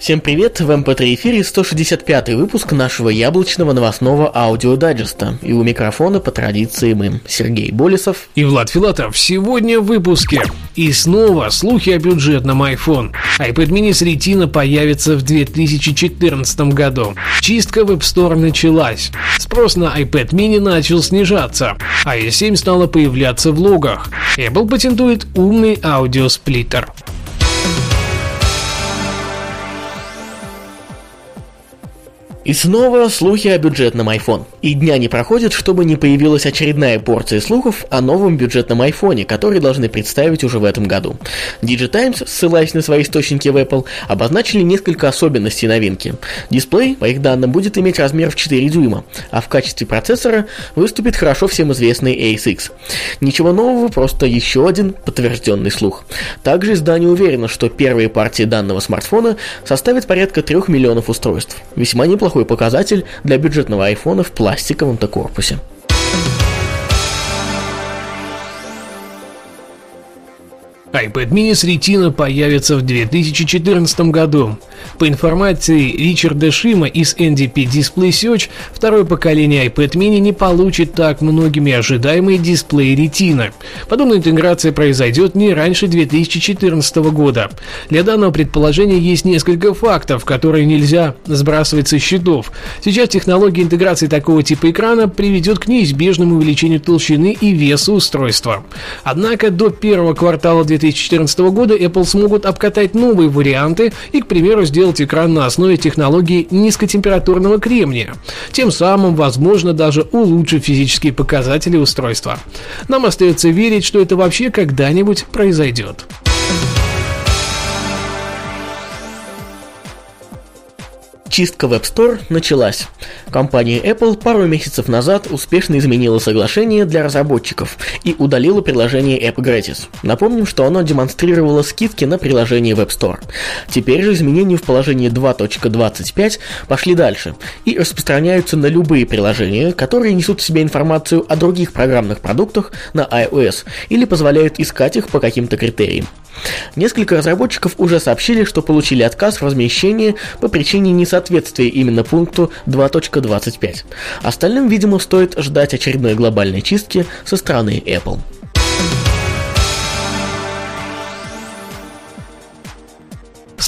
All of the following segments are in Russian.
Всем привет! В MP3 эфире 165 выпуск нашего яблочного новостного аудиодайджеста. И у микрофона по традиции мы, Сергей Болесов и Влад Филатов. Сегодня в выпуске. И снова слухи о бюджетном iPhone. iPad mini с Retina появится в 2014 году. Чистка в App Store началась. Спрос на iPad mini начал снижаться. iOS 7 стала появляться в логах. Apple патентует умный аудиосплиттер. И снова слухи о бюджетном iPhone. И дня не проходит, чтобы не появилась очередная порция слухов о новом бюджетном iPhone, который должны представить уже в этом году. Digitimes, ссылаясь на свои источники в Apple, обозначили несколько особенностей новинки. Дисплей, по их данным, будет иметь размер в 4 дюйма, а в качестве процессора выступит хорошо всем известный ASX. Ничего нового, просто еще один подтвержденный слух. Также издание уверено, что первые партии данного смартфона составят порядка 3 миллионов устройств. Весьма неплохо неплохой показатель для бюджетного айфона в пластиковом-то корпусе. iPad mini с Retina появится в 2014 году. По информации Ричарда Шима из NDP Display Search, второе поколение iPad mini не получит так многими ожидаемый дисплей Retina. Подобная интеграция произойдет не раньше 2014 года. Для данного предположения есть несколько фактов, которые нельзя сбрасывать со счетов. Сейчас технология интеграции такого типа экрана приведет к неизбежному увеличению толщины и веса устройства. Однако до первого квартала 2014 2014 года Apple смогут обкатать новые варианты и, к примеру, сделать экран на основе технологии низкотемпературного кремния, тем самым, возможно, даже улучшив физические показатели устройства. Нам остается верить, что это вообще когда-нибудь произойдет. Чистка в App Store началась. Компания Apple пару месяцев назад успешно изменила соглашение для разработчиков и удалила приложение App Gratis. Напомним, что оно демонстрировало скидки на приложение в App Store. Теперь же изменения в положении 2.25 пошли дальше и распространяются на любые приложения, которые несут в себе информацию о других программных продуктах на iOS или позволяют искать их по каким-то критериям. Несколько разработчиков уже сообщили, что получили отказ в размещении по причине несоответствия именно пункту 2.25. Остальным, видимо, стоит ждать очередной глобальной чистки со стороны Apple.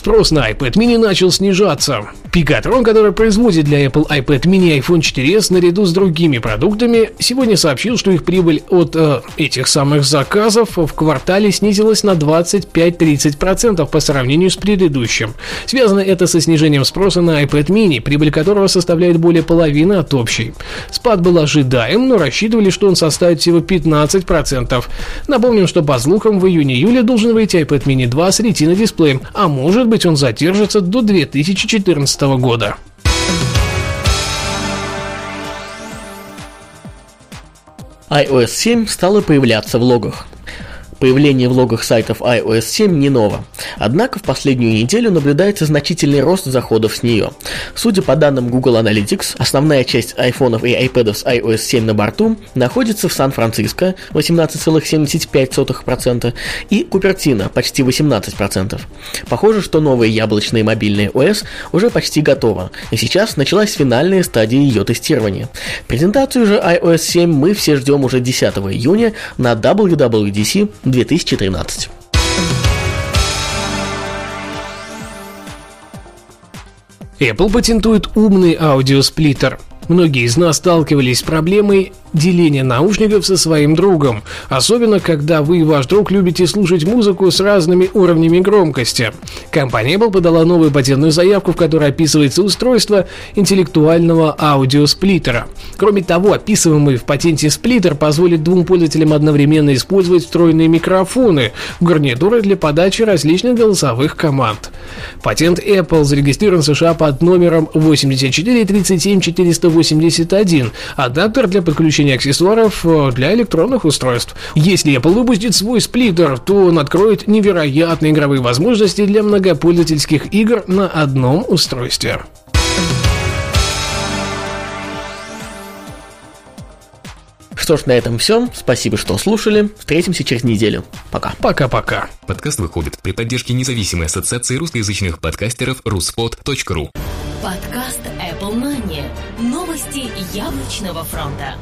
Спрос на iPad mini начал снижаться. Пикатрон, который производит для Apple iPad mini и iPhone 4s наряду с другими продуктами, сегодня сообщил, что их прибыль от э, этих самых заказов в квартале снизилась на 25-30% по сравнению с предыдущим. Связано это со снижением спроса на iPad mini, прибыль которого составляет более половины от общей. Спад был ожидаем, но рассчитывали, что он составит всего 15%. Напомним, что по слухам в июне-июле должен выйти iPad mini 2 с Retina дисплеем, а может быть он задержится до 2014 года. iOS 7 стала появляться в логах. Появление в логах сайтов iOS 7 не ново. Однако в последнюю неделю наблюдается значительный рост заходов с нее. Судя по данным Google Analytics, основная часть айфонов и iPad с iOS 7 на борту находится в Сан-Франциско 18,75% и Купертино почти 18%. Похоже, что новая яблочная мобильная OS уже почти готова, и сейчас началась финальная стадия ее тестирования. Презентацию же iOS 7 мы все ждем уже 10 июня на WWDC 2013. Apple патентует умный аудиосплиттер. Многие из нас сталкивались с проблемой деления наушников со своим другом, особенно когда вы и ваш друг любите слушать музыку с разными уровнями громкости. Компания Apple подала новую патентную заявку, в которой описывается устройство интеллектуального аудиосплиттера. Кроме того, описываемый в патенте сплиттер позволит двум пользователям одновременно использовать встроенные микрофоны, гарнитуры для подачи различных голосовых команд. Патент Apple зарегистрирован в США под номером 8437481, адаптер для подключения подключения аксессуаров э, для электронных устройств. Если Apple выпустит свой сплиттер, то он откроет невероятные игровые возможности для многопользовательских игр на одном устройстве. Что ж, на этом все. Спасибо, что слушали. Встретимся через неделю. Пока. Пока-пока. Подкаст выходит при поддержке независимой ассоциации русскоязычных подкастеров ruspod.ru Подкаст Apple Money. Новости яблочного фронта.